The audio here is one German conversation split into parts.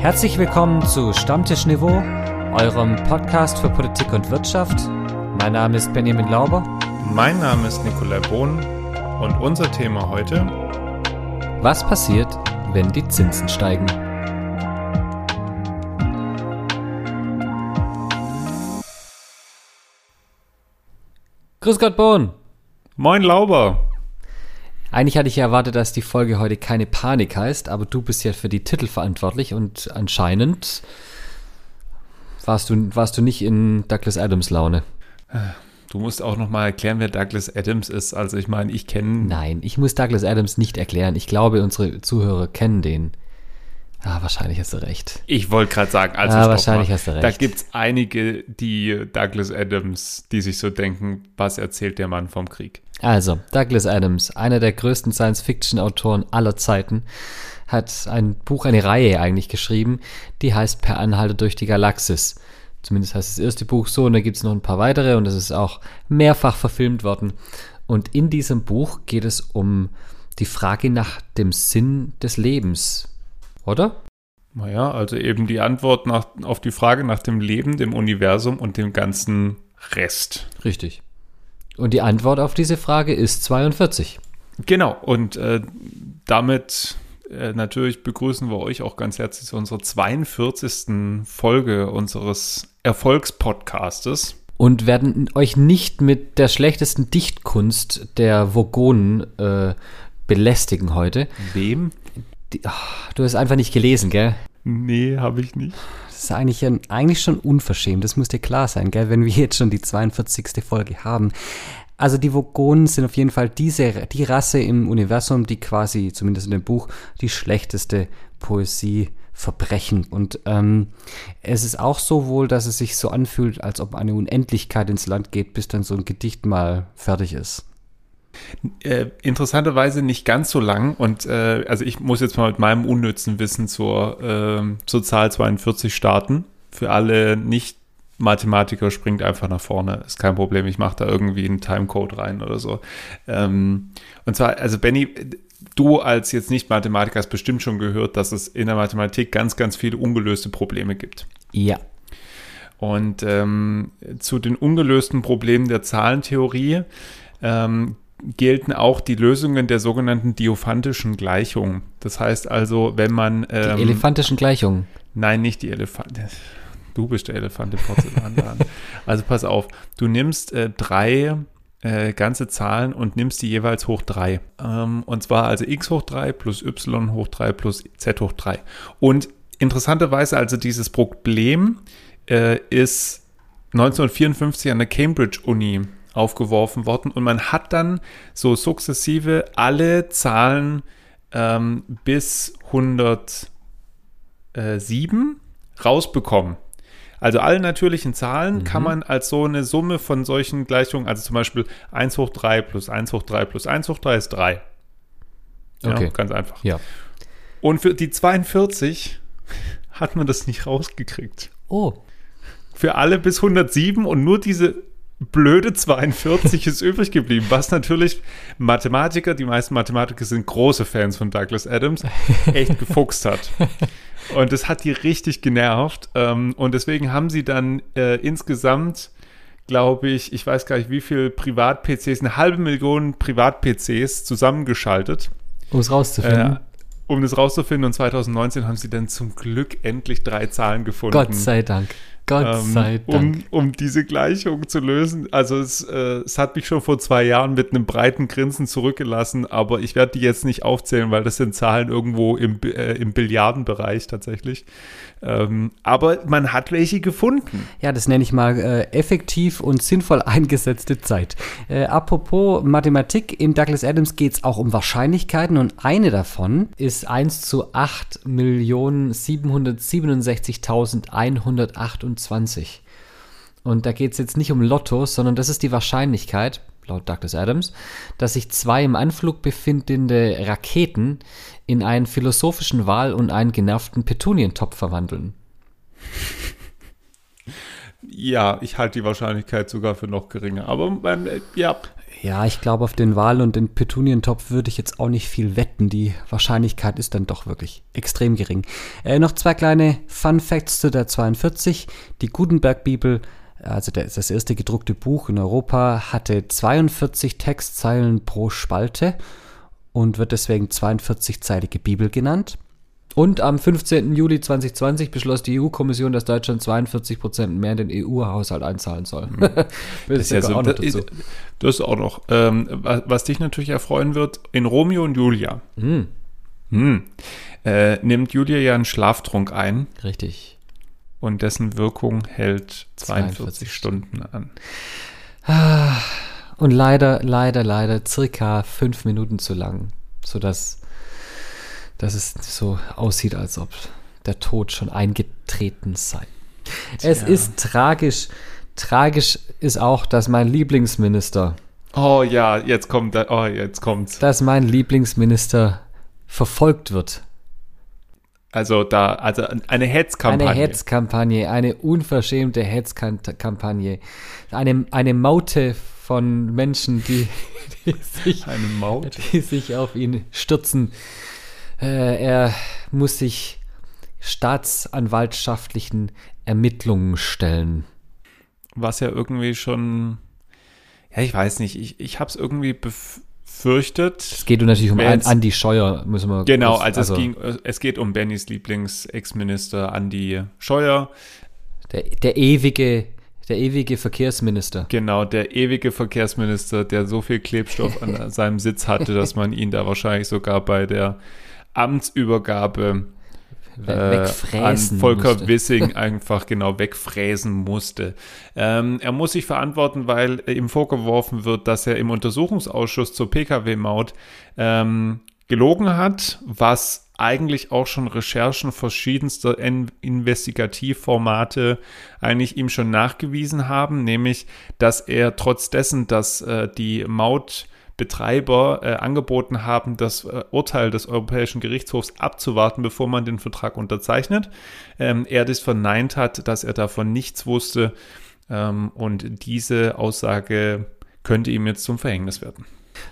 Herzlich willkommen zu Stammtisch Niveau, eurem Podcast für Politik und Wirtschaft. Mein Name ist Benjamin Lauber. Mein Name ist Nikolai Bohn und unser Thema heute: Was passiert, wenn die Zinsen steigen? Grüß Gott, Bohn. Moin, Lauber. Eigentlich hatte ich ja erwartet, dass die Folge heute keine Panik heißt, aber du bist ja für die Titel verantwortlich und anscheinend warst du, warst du nicht in Douglas Adams Laune. Du musst auch noch mal erklären, wer Douglas Adams ist. Also ich meine, ich kenne... Nein, ich muss Douglas Adams nicht erklären. Ich glaube, unsere Zuhörer kennen den. Ah, wahrscheinlich hast du recht. Ich wollte gerade sagen, also ah, wahrscheinlich mal. hast du recht. Da gibt es einige, die Douglas Adams, die sich so denken, was erzählt der Mann vom Krieg? Also, Douglas Adams, einer der größten Science-Fiction-Autoren aller Zeiten, hat ein Buch, eine Reihe eigentlich geschrieben, die heißt Per Anhalter durch die Galaxis. Zumindest heißt das erste Buch so und da gibt es noch ein paar weitere und es ist auch mehrfach verfilmt worden. Und in diesem Buch geht es um die Frage nach dem Sinn des Lebens oder? Naja, also eben die Antwort nach, auf die Frage nach dem Leben, dem Universum und dem ganzen Rest. Richtig. Und die Antwort auf diese Frage ist 42. Genau, und äh, damit äh, natürlich begrüßen wir euch auch ganz herzlich zu unserer 42. Folge unseres Erfolgspodcastes. Und werden euch nicht mit der schlechtesten Dichtkunst der Vogonen äh, belästigen heute. Wem? Die, oh, du hast einfach nicht gelesen, gell? Nee, habe ich nicht. Das ist eigentlich, ein, eigentlich schon unverschämt, das muss dir klar sein, gell, wenn wir jetzt schon die 42. Folge haben. Also die Vogonen sind auf jeden Fall diese, die Rasse im Universum, die quasi, zumindest in dem Buch, die schlechteste Poesie verbrechen. Und ähm, es ist auch so wohl, dass es sich so anfühlt, als ob eine Unendlichkeit ins Land geht, bis dann so ein Gedicht mal fertig ist. Äh, interessanterweise nicht ganz so lang und äh, also ich muss jetzt mal mit meinem unnützen Wissen zur, äh, zur Zahl 42 starten. Für alle Nicht-Mathematiker springt einfach nach vorne, ist kein Problem. Ich mache da irgendwie einen Timecode rein oder so. Ähm, und zwar, also Benny, du als jetzt Nicht-Mathematiker hast bestimmt schon gehört, dass es in der Mathematik ganz, ganz viele ungelöste Probleme gibt. Ja. Und ähm, zu den ungelösten Problemen der Zahlentheorie ähm, gelten auch die Lösungen der sogenannten diophantischen Gleichung. Das heißt also, wenn man. Ähm, die elefantischen Gleichungen. Nein, nicht die Elefant. Du bist der Elefant im Porzellanladen. also pass auf, du nimmst äh, drei äh, ganze Zahlen und nimmst die jeweils hoch 3. Ähm, und zwar also x hoch 3 plus y hoch 3 plus z hoch 3. Und interessanterweise also dieses Problem äh, ist 1954 an der Cambridge Uni aufgeworfen worden und man hat dann so sukzessive alle Zahlen ähm, bis 107 rausbekommen. Also alle natürlichen Zahlen mhm. kann man als so eine Summe von solchen Gleichungen, also zum Beispiel 1 hoch 3 plus 1 hoch 3 plus 1 hoch 3 ist 3. Ja, okay. Ganz einfach. Ja. Und für die 42 hat man das nicht rausgekriegt. Oh. Für alle bis 107 und nur diese blöde 42 ist übrig geblieben, was natürlich Mathematiker, die meisten Mathematiker sind große Fans von Douglas Adams, echt gefuchst hat. Und das hat die richtig genervt. Ähm, und deswegen haben sie dann äh, insgesamt, glaube ich, ich weiß gar nicht, wie viele Privat-PCs, eine halbe Million Privat-PCs zusammengeschaltet. Um es rauszufinden. Äh, um das rauszufinden. Und 2019 haben sie dann zum Glück endlich drei Zahlen gefunden. Gott sei Dank. Gott ähm, sei Dank. Um, um diese Gleichung zu lösen. Also es, äh, es hat mich schon vor zwei Jahren mit einem breiten Grinsen zurückgelassen, aber ich werde die jetzt nicht aufzählen, weil das sind Zahlen irgendwo im, äh, im Billiardenbereich tatsächlich. Ähm, aber man hat welche gefunden. Ja, das nenne ich mal äh, effektiv und sinnvoll eingesetzte Zeit. Äh, apropos Mathematik, in Douglas Adams geht es auch um Wahrscheinlichkeiten und eine davon ist 1 zu 8.767.128. 25. Und da geht es jetzt nicht um Lotto, sondern das ist die Wahrscheinlichkeit, laut Douglas Adams, dass sich zwei im Anflug befindende Raketen in einen philosophischen Wal und einen genervten Petunientopf verwandeln. Ja, ich halte die Wahrscheinlichkeit sogar für noch geringer. Aber ähm, ja. Ja, ich glaube, auf den Wahl- und den Petunientopf würde ich jetzt auch nicht viel wetten. Die Wahrscheinlichkeit ist dann doch wirklich extrem gering. Äh, noch zwei kleine Fun Facts zu der 42. Die Gutenberg-Bibel, also der, das erste gedruckte Buch in Europa, hatte 42 Textzeilen pro Spalte und wird deswegen 42-zeilige Bibel genannt. Und am 15. Juli 2020 beschloss die EU-Kommission, dass Deutschland 42 Prozent mehr in den EU-Haushalt einzahlen soll. das, ist ja so, auch das, ist, das ist auch noch. Ähm, was, was, dich natürlich erfreuen wird, in Romeo und Julia hm. Hm, äh, nimmt Julia ja einen Schlaftrunk ein. Richtig. Und dessen Wirkung hält 42, 42 Stunden an. Und leider, leider, leider circa fünf Minuten zu lang, sodass dass es so aussieht, als ob der Tod schon eingetreten sei. Tja. Es ist tragisch. Tragisch ist auch, dass mein Lieblingsminister. Oh ja, jetzt kommt, oh jetzt kommt's. Dass mein Lieblingsminister verfolgt wird. Also da, also eine Hetzkampagne. Eine Hetzkampagne, eine unverschämte Hetzkampagne. Eine, eine Maute von Menschen, die, die, sich, die sich auf ihn stürzen. Äh, er muss sich staatsanwaltschaftlichen Ermittlungen stellen. Was ja irgendwie schon, ja, ich weiß nicht, ich, ich habe es irgendwie befürchtet. Es geht natürlich um jetzt, Andi Scheuer, müssen wir Genau, kurz, also, also, es, ging, es geht um Bennys Lieblings-Ex-Minister Andi Scheuer. Der, der ewige der ewige Verkehrsminister. Genau, der ewige Verkehrsminister, der so viel Klebstoff an seinem Sitz hatte, dass man ihn da wahrscheinlich sogar bei der Amtsübergabe äh, an Volker musste. Wissing einfach genau wegfräsen musste. Ähm, er muss sich verantworten, weil ihm vorgeworfen wird, dass er im Untersuchungsausschuss zur Pkw-Maut ähm, gelogen hat, was eigentlich auch schon Recherchen verschiedenster Investigativformate eigentlich ihm schon nachgewiesen haben, nämlich dass er trotz dessen, dass äh, die Maut Betreiber äh, angeboten haben, das äh, Urteil des Europäischen Gerichtshofs abzuwarten, bevor man den Vertrag unterzeichnet. Ähm, er das verneint hat, dass er davon nichts wusste ähm, und diese Aussage könnte ihm jetzt zum Verhängnis werden.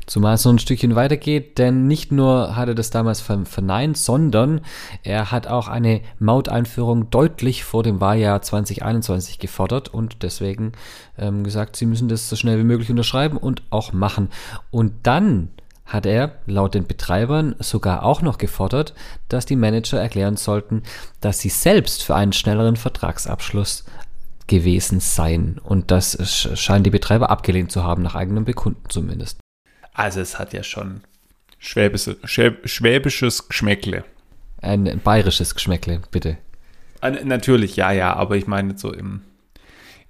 Zumal es so ein Stückchen weitergeht, denn nicht nur hat er das damals verneint, sondern er hat auch eine Mauteinführung deutlich vor dem Wahljahr 2021 gefordert und deswegen ähm, gesagt, sie müssen das so schnell wie möglich unterschreiben und auch machen. Und dann hat er laut den Betreibern sogar auch noch gefordert, dass die Manager erklären sollten, dass sie selbst für einen schnelleren Vertragsabschluss gewesen seien. Und das scheinen die Betreiber abgelehnt zu haben, nach eigenem Bekunden zumindest. Also es hat ja schon schwäbische, schwäbisches Geschmäckle. Ein bayerisches Geschmäckle, bitte. Natürlich, ja, ja, aber ich meine so im,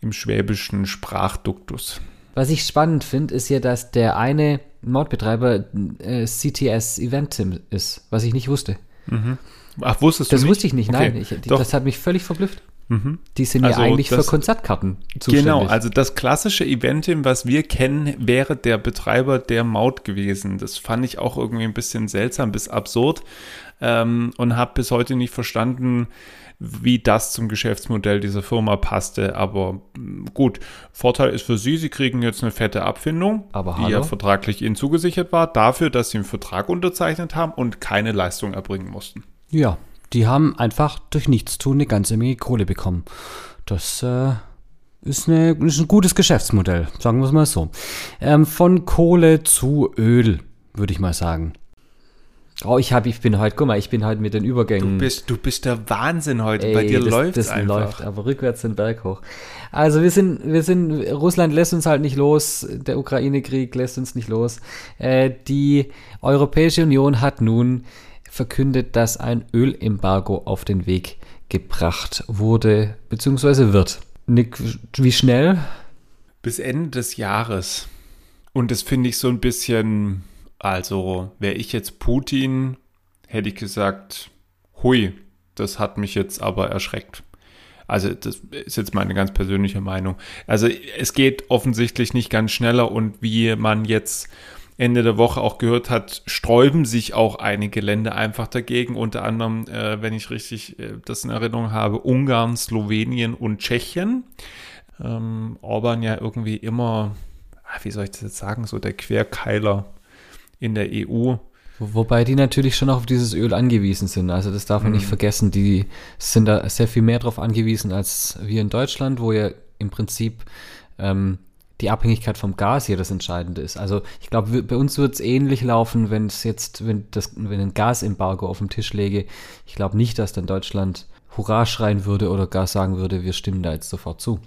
im schwäbischen Sprachduktus. Was ich spannend finde, ist ja, dass der eine Mordbetreiber äh, CTS Eventim ist, was ich nicht wusste. Mhm. Ach, wusstest du Das nicht? wusste ich nicht, okay. nein. Ich, das hat mich völlig verblüfft. Mhm. Die sind also ja eigentlich das, für Konzertkarten zuständig. Genau, also das klassische Eventim, was wir kennen, wäre der Betreiber der Maut gewesen. Das fand ich auch irgendwie ein bisschen seltsam bis absurd ähm, und habe bis heute nicht verstanden, wie das zum Geschäftsmodell dieser Firma passte. Aber mm, gut, Vorteil ist für Sie, Sie kriegen jetzt eine fette Abfindung, Aber die ja vertraglich Ihnen zugesichert war, dafür, dass Sie einen Vertrag unterzeichnet haben und keine Leistung erbringen mussten. Ja, die haben einfach durch Nichtstun eine ganze Menge Kohle bekommen. Das äh, ist, eine, ist ein gutes Geschäftsmodell, sagen wir es mal so. Ähm, von Kohle zu Öl, würde ich mal sagen. Oh, ich, hab, ich bin heute, guck mal, ich bin heute mit den Übergängen. Du bist, du bist der Wahnsinn heute. Ey, Bei dir läuft es einfach. läuft, aber rückwärts den Berg hoch. Also wir sind, wir sind, Russland lässt uns halt nicht los, der Ukraine-Krieg lässt uns nicht los. Äh, die Europäische Union hat nun verkündet, dass ein Ölembargo auf den Weg gebracht wurde bzw. wird. Nick, wie schnell? Bis Ende des Jahres. Und das finde ich so ein bisschen, also wäre ich jetzt Putin, hätte ich gesagt, hui, das hat mich jetzt aber erschreckt. Also das ist jetzt meine ganz persönliche Meinung. Also es geht offensichtlich nicht ganz schneller und wie man jetzt Ende der Woche auch gehört hat, sträuben sich auch einige Länder einfach dagegen. Unter anderem, äh, wenn ich richtig äh, das in Erinnerung habe, Ungarn, Slowenien und Tschechien. Ähm, Orban ja irgendwie immer ah, wie soll ich das jetzt sagen, so der Querkeiler in der EU. Wobei die natürlich schon auf dieses Öl angewiesen sind. Also das darf man mhm. nicht vergessen. Die sind da sehr viel mehr drauf angewiesen als wir in Deutschland, wo ja im Prinzip ähm, die Abhängigkeit vom Gas hier das Entscheidende ist. Also ich glaube, bei uns wird es ähnlich laufen, wenn es jetzt, wenn das, wenn ein Gasembargo auf dem Tisch läge. Ich glaube nicht, dass dann Deutschland Hurra schreien würde oder gar sagen würde, wir stimmen da jetzt sofort zu.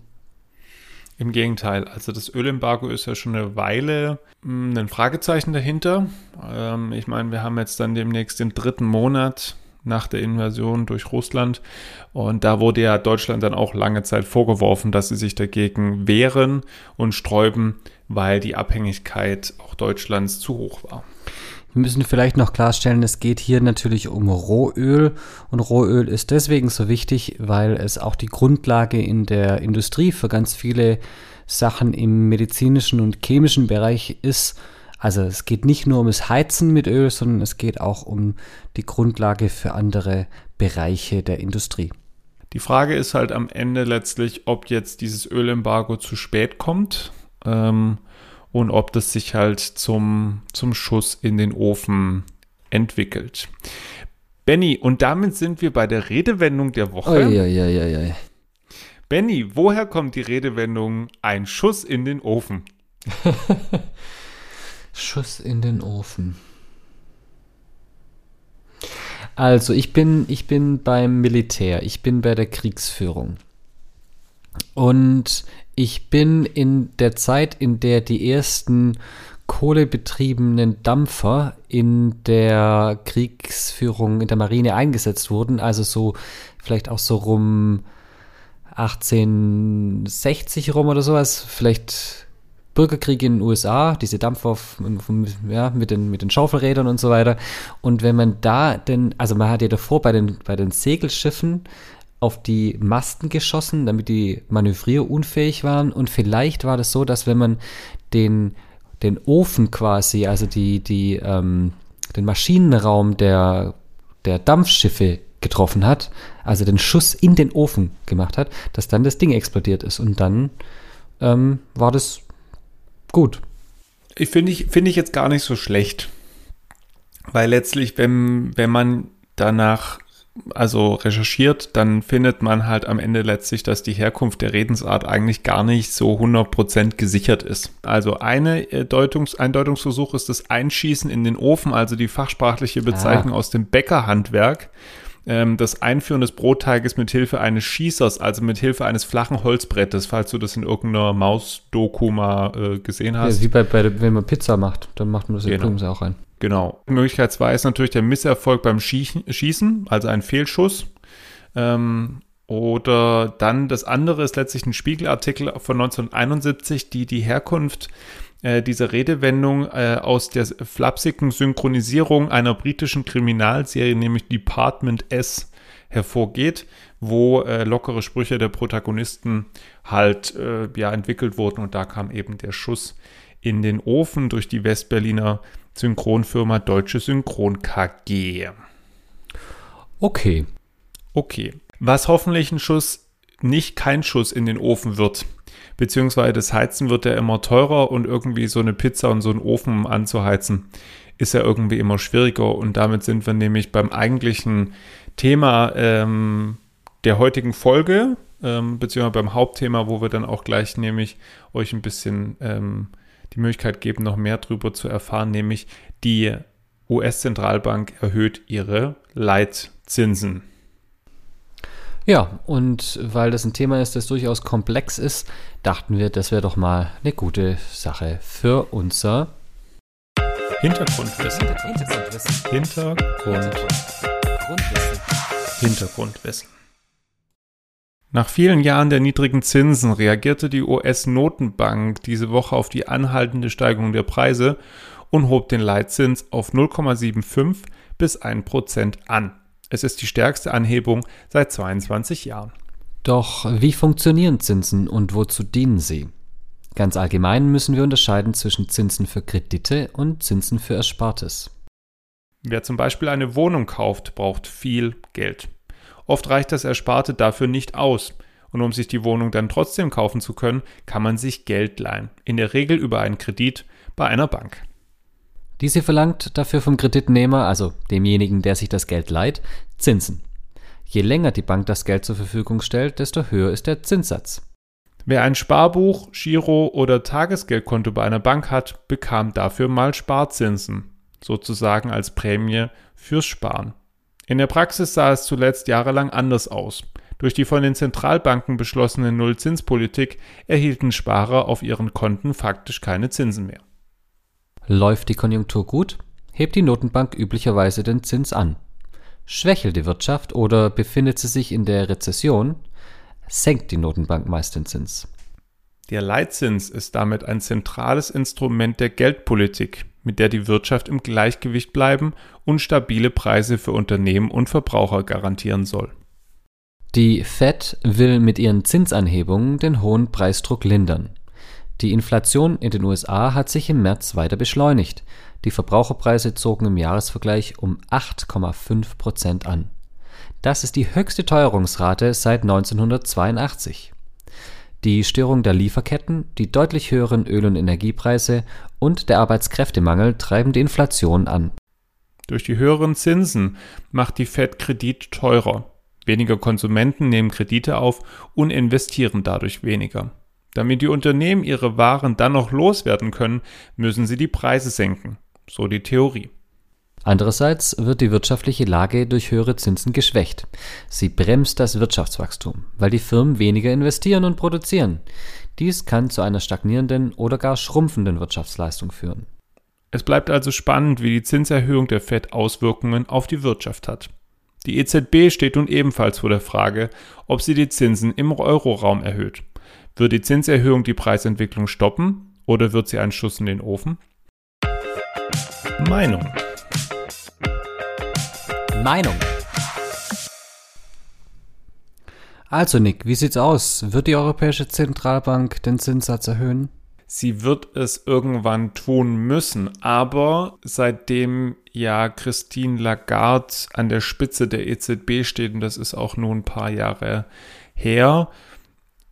Im Gegenteil, also das Ölembargo ist ja schon eine Weile hm, ein Fragezeichen dahinter. Ähm, ich meine, wir haben jetzt dann demnächst den dritten Monat nach der Invasion durch Russland. Und da wurde ja Deutschland dann auch lange Zeit vorgeworfen, dass sie sich dagegen wehren und sträuben, weil die Abhängigkeit auch Deutschlands zu hoch war. Wir müssen vielleicht noch klarstellen, es geht hier natürlich um Rohöl und Rohöl ist deswegen so wichtig, weil es auch die Grundlage in der Industrie für ganz viele Sachen im medizinischen und chemischen Bereich ist also es geht nicht nur ums Heizen mit Öl, sondern es geht auch um die Grundlage für andere Bereiche der Industrie. Die Frage ist halt am Ende letztlich, ob jetzt dieses Ölembargo zu spät kommt ähm, und ob das sich halt zum, zum Schuss in den Ofen entwickelt. Benny, und damit sind wir bei der Redewendung der Woche. Oi, Benny, woher kommt die Redewendung ein Schuss in den Ofen? Schuss in den Ofen. Also, ich bin, ich bin beim Militär, ich bin bei der Kriegsführung. Und ich bin in der Zeit, in der die ersten kohlebetriebenen Dampfer in der Kriegsführung in der Marine eingesetzt wurden, also so vielleicht auch so rum 1860 rum oder sowas, vielleicht Bürgerkrieg in den USA, diese Dampfer ja, mit, den, mit den Schaufelrädern und so weiter. Und wenn man da denn, also man hat ja davor bei den, bei den Segelschiffen auf die Masten geschossen, damit die manövrierunfähig waren. Und vielleicht war das so, dass wenn man den, den Ofen quasi, also die, die, ähm, den Maschinenraum der, der Dampfschiffe getroffen hat, also den Schuss in den Ofen gemacht hat, dass dann das Ding explodiert ist. Und dann ähm, war das gut. Ich finde ich, finde ich jetzt gar nicht so schlecht. Weil letztlich, wenn, wenn man danach also recherchiert, dann findet man halt am Ende letztlich, dass die Herkunft der Redensart eigentlich gar nicht so 100% gesichert ist. Also eine äh, Deutungs ein Deutungsversuch ist das Einschießen in den Ofen, also die fachsprachliche Bezeichnung ah. aus dem Bäckerhandwerk ähm, das Einführen des Brotteiges mit Hilfe eines Schießers, also mit Hilfe eines flachen Holzbrettes, falls du das in irgendeiner Maus-Doku mal äh, gesehen hast. Ja, wie bei, bei, wenn man Pizza macht, dann macht man das in genau. auch rein. Genau. Möglichkeit 2 ist natürlich der Misserfolg beim Schießen, also ein Fehlschuss. Ähm, oder dann das andere ist letztlich ein Spiegelartikel von 1971, die die Herkunft äh, diese Redewendung äh, aus der flapsigen Synchronisierung einer britischen Kriminalserie, nämlich Department S, hervorgeht, wo äh, lockere Sprüche der Protagonisten halt äh, ja entwickelt wurden und da kam eben der Schuss in den Ofen durch die Westberliner Synchronfirma Deutsche Synchron KG. Okay. Okay. Was hoffentlich ein Schuss nicht kein Schuss in den Ofen wird, beziehungsweise das Heizen wird ja immer teurer und irgendwie so eine Pizza und so einen Ofen anzuheizen ist ja irgendwie immer schwieriger und damit sind wir nämlich beim eigentlichen Thema ähm, der heutigen Folge, ähm, beziehungsweise beim Hauptthema, wo wir dann auch gleich nämlich euch ein bisschen ähm, die Möglichkeit geben, noch mehr darüber zu erfahren, nämlich die US-Zentralbank erhöht ihre Leitzinsen. Ja, und weil das ein Thema ist, das durchaus komplex ist, dachten wir, das wäre doch mal eine gute Sache für unser Hintergrundwissen. Hintergrundwissen. Hintergrundwissen. Hintergrundwissen. Nach vielen Jahren der niedrigen Zinsen reagierte die US-Notenbank diese Woche auf die anhaltende Steigerung der Preise und hob den Leitzins auf 0,75 bis 1 Prozent an. Es ist die stärkste Anhebung seit 22 Jahren. Doch wie funktionieren Zinsen und wozu dienen sie? Ganz allgemein müssen wir unterscheiden zwischen Zinsen für Kredite und Zinsen für Erspartes. Wer zum Beispiel eine Wohnung kauft, braucht viel Geld. Oft reicht das Ersparte dafür nicht aus Und um sich die Wohnung dann trotzdem kaufen zu können, kann man sich Geld leihen. In der Regel über einen Kredit bei einer Bank. Diese verlangt dafür vom Kreditnehmer, also demjenigen, der sich das Geld leiht, Zinsen. Je länger die Bank das Geld zur Verfügung stellt, desto höher ist der Zinssatz. Wer ein Sparbuch, Giro oder Tagesgeldkonto bei einer Bank hat, bekam dafür mal Sparzinsen, sozusagen als Prämie fürs Sparen. In der Praxis sah es zuletzt jahrelang anders aus. Durch die von den Zentralbanken beschlossene Nullzinspolitik erhielten Sparer auf ihren Konten faktisch keine Zinsen mehr. Läuft die Konjunktur gut, hebt die Notenbank üblicherweise den Zins an. Schwächelt die Wirtschaft oder befindet sie sich in der Rezession, senkt die Notenbank meist den Zins. Der Leitzins ist damit ein zentrales Instrument der Geldpolitik, mit der die Wirtschaft im Gleichgewicht bleiben und stabile Preise für Unternehmen und Verbraucher garantieren soll. Die Fed will mit ihren Zinsanhebungen den hohen Preisdruck lindern. Die Inflation in den USA hat sich im März weiter beschleunigt. Die Verbraucherpreise zogen im Jahresvergleich um 8,5 Prozent an. Das ist die höchste Teuerungsrate seit 1982. Die Störung der Lieferketten, die deutlich höheren Öl- und Energiepreise und der Arbeitskräftemangel treiben die Inflation an. Durch die höheren Zinsen macht die Fed Kredit teurer. Weniger Konsumenten nehmen Kredite auf und investieren dadurch weniger. Damit die Unternehmen ihre Waren dann noch loswerden können, müssen sie die Preise senken. So die Theorie. Andererseits wird die wirtschaftliche Lage durch höhere Zinsen geschwächt. Sie bremst das Wirtschaftswachstum, weil die Firmen weniger investieren und produzieren. Dies kann zu einer stagnierenden oder gar schrumpfenden Wirtschaftsleistung führen. Es bleibt also spannend, wie die Zinserhöhung der Fed Auswirkungen auf die Wirtschaft hat. Die EZB steht nun ebenfalls vor der Frage, ob sie die Zinsen im Euroraum erhöht. Wird die Zinserhöhung die Preisentwicklung stoppen oder wird sie einen Schuss in den Ofen? Meinung. Meinung. Also Nick, wie sieht's aus? Wird die Europäische Zentralbank den Zinssatz erhöhen? Sie wird es irgendwann tun müssen, aber seitdem ja Christine Lagarde an der Spitze der EZB steht, und das ist auch nur ein paar Jahre her,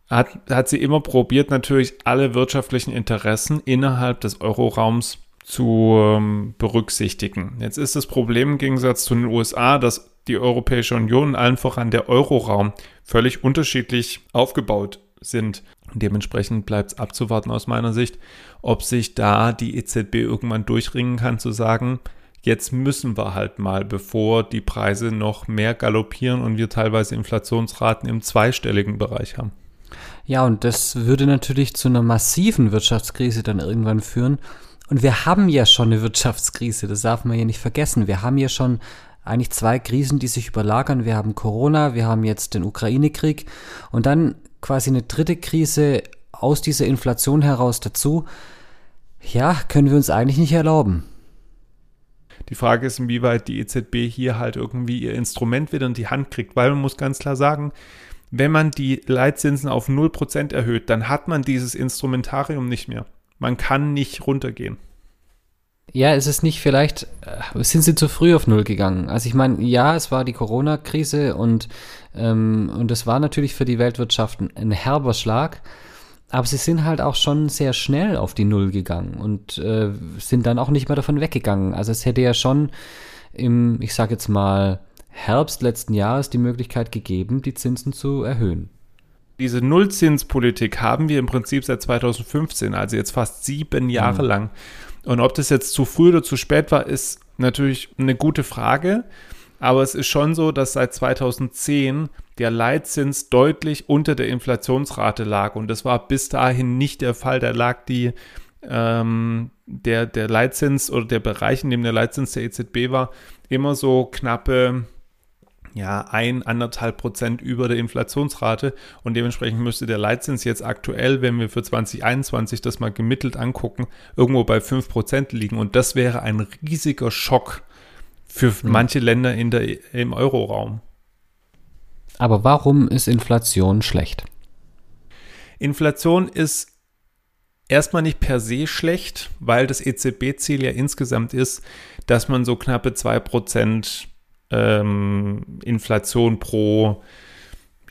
hat, hat sie immer probiert, natürlich alle wirtschaftlichen Interessen innerhalb des Euroraums zu ähm, berücksichtigen. Jetzt ist das Problem im Gegensatz zu den USA, dass die Europäische Union, allen voran der Euroraum, völlig unterschiedlich aufgebaut sind. Dementsprechend bleibt es abzuwarten aus meiner Sicht, ob sich da die EZB irgendwann durchringen kann zu sagen, jetzt müssen wir halt mal, bevor die Preise noch mehr galoppieren und wir teilweise Inflationsraten im zweistelligen Bereich haben. Ja, und das würde natürlich zu einer massiven Wirtschaftskrise dann irgendwann führen. Und wir haben ja schon eine Wirtschaftskrise, das darf man ja nicht vergessen. Wir haben ja schon eigentlich zwei Krisen, die sich überlagern. Wir haben Corona, wir haben jetzt den Ukraine-Krieg und dann quasi eine dritte Krise aus dieser Inflation heraus dazu. Ja, können wir uns eigentlich nicht erlauben. Die Frage ist, inwieweit die EZB hier halt irgendwie ihr Instrument wieder in die Hand kriegt, weil man muss ganz klar sagen, wenn man die Leitzinsen auf 0% erhöht, dann hat man dieses Instrumentarium nicht mehr. Man kann nicht runtergehen. Ja, ist es nicht vielleicht, äh, sind sie zu früh auf Null gegangen? Also ich meine, ja, es war die Corona-Krise und, ähm, und es war natürlich für die Weltwirtschaft ein, ein, herber Schlag, aber sie sind halt auch schon sehr schnell auf die Null gegangen und äh, sind dann auch nicht mehr davon weggegangen. Also es hätte ja schon im, ich sage jetzt mal, Herbst letzten Jahres die Möglichkeit gegeben, die Zinsen zu erhöhen. Diese Nullzinspolitik haben wir im Prinzip seit 2015, also jetzt fast sieben Jahre mhm. lang. Und ob das jetzt zu früh oder zu spät war, ist natürlich eine gute Frage. Aber es ist schon so, dass seit 2010 der Leitzins deutlich unter der Inflationsrate lag. Und das war bis dahin nicht der Fall. Da lag die, ähm, der, der Leitzins oder der Bereich, in dem der Leitzins der EZB war, immer so knappe ja, ein, anderthalb Prozent über der Inflationsrate und dementsprechend müsste der Leitzins jetzt aktuell, wenn wir für 2021 das mal gemittelt angucken, irgendwo bei fünf Prozent liegen und das wäre ein riesiger Schock für mhm. manche Länder in der, im Euroraum. Aber warum ist Inflation schlecht? Inflation ist erstmal nicht per se schlecht, weil das EZB-Ziel ja insgesamt ist, dass man so knappe 2% ähm, Inflation pro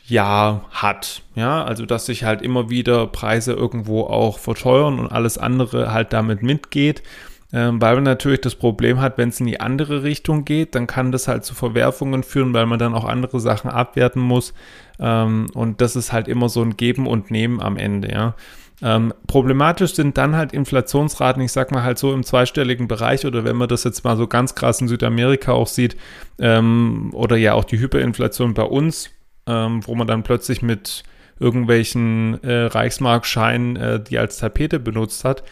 ja hat. Ja, also dass sich halt immer wieder Preise irgendwo auch verteuern und alles andere halt damit mitgeht. Ähm, weil man natürlich das Problem hat, wenn es in die andere Richtung geht, dann kann das halt zu Verwerfungen führen, weil man dann auch andere Sachen abwerten muss. Ähm, und das ist halt immer so ein Geben und Nehmen am Ende, ja. Ähm, problematisch sind dann halt Inflationsraten, ich sag mal halt so im zweistelligen Bereich oder wenn man das jetzt mal so ganz krass in Südamerika auch sieht ähm, oder ja auch die Hyperinflation bei uns, ähm, wo man dann plötzlich mit irgendwelchen äh, Reichsmarkscheinen, äh, die als Tapete benutzt hat,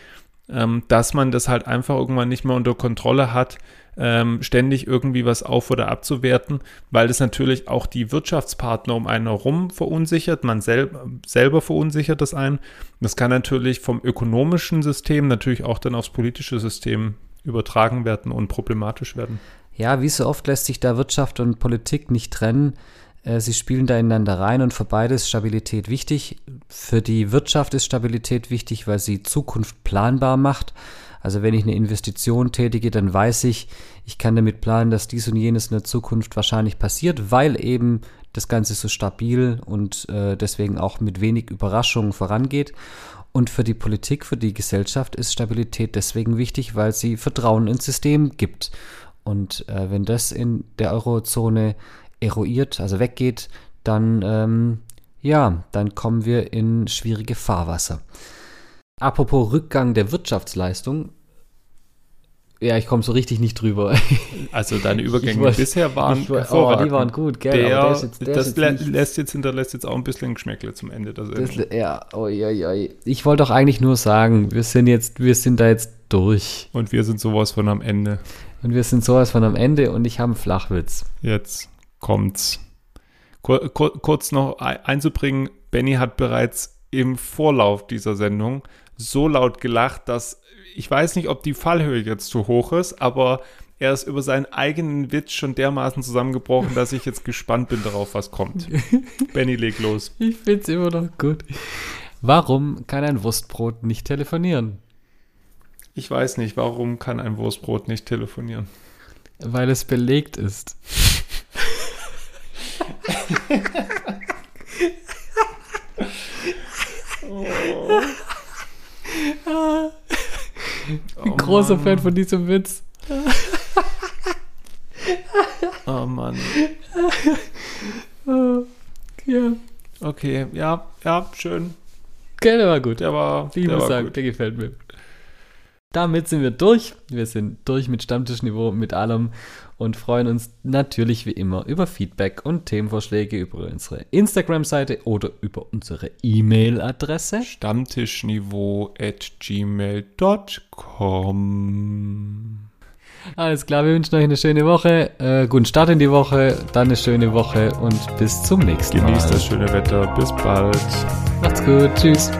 ähm, dass man das halt einfach irgendwann nicht mehr unter Kontrolle hat, ähm, ständig irgendwie was auf- oder abzuwerten, weil das natürlich auch die Wirtschaftspartner um einen herum verunsichert, man sel selber verunsichert das ein. Das kann natürlich vom ökonomischen System natürlich auch dann aufs politische System übertragen werden und problematisch werden. Ja, wie so oft lässt sich da Wirtschaft und Politik nicht trennen. Äh, sie spielen da ineinander rein und für beides ist Stabilität wichtig. Für die Wirtschaft ist Stabilität wichtig, weil sie Zukunft planbar macht. Also wenn ich eine Investition tätige, dann weiß ich, ich kann damit planen, dass dies und jenes in der Zukunft wahrscheinlich passiert, weil eben das Ganze so stabil und äh, deswegen auch mit wenig Überraschungen vorangeht. Und für die Politik, für die Gesellschaft ist Stabilität deswegen wichtig, weil sie Vertrauen ins System gibt. Und äh, wenn das in der Eurozone eruiert, also weggeht, dann ähm, ja, dann kommen wir in schwierige Fahrwasser. Apropos Rückgang der Wirtschaftsleistung. Ja, ich komme so richtig nicht drüber. Also deine Übergänge weiß, bisher waren weiß, Oh, die waren gut, gell? Der, der jetzt, der das lä lässt jetzt hinterlässt jetzt auch ein bisschen Geschmäckle zum Ende Sendung. Das, ja, oi, oi, oi. Ich wollte doch eigentlich nur sagen, wir sind jetzt, wir sind da jetzt durch. Und wir sind sowas von am Ende. Und wir sind sowas von am Ende und ich habe einen Flachwitz. Jetzt kommt's. Kur kur kurz noch einzubringen, Benny hat bereits im Vorlauf dieser Sendung so laut gelacht, dass ich weiß nicht, ob die Fallhöhe jetzt zu hoch ist, aber er ist über seinen eigenen Witz schon dermaßen zusammengebrochen, dass ich jetzt gespannt bin darauf, was kommt. Benny, leg los. Ich find's immer noch gut. Warum kann ein Wurstbrot nicht telefonieren? Ich weiß nicht, warum kann ein Wurstbrot nicht telefonieren? Weil es belegt ist. Oh. oh großer Fan von diesem Witz. oh Mann. ja. Okay, ja, ja, schön. Okay, der war gut. Der war, ich muss sagen, gut. der gefällt mir. Damit sind wir durch. Wir sind durch mit Stammtischniveau, mit allem und freuen uns natürlich wie immer über Feedback und Themenvorschläge über unsere Instagram-Seite oder über unsere E-Mail-Adresse stammtischniveau at gmail.com. Alles klar, wir wünschen euch eine schöne Woche, äh, guten Start in die Woche, dann eine schöne Woche und bis zum nächsten Mal. Genießt das schöne Wetter, bis bald. Macht's gut, tschüss.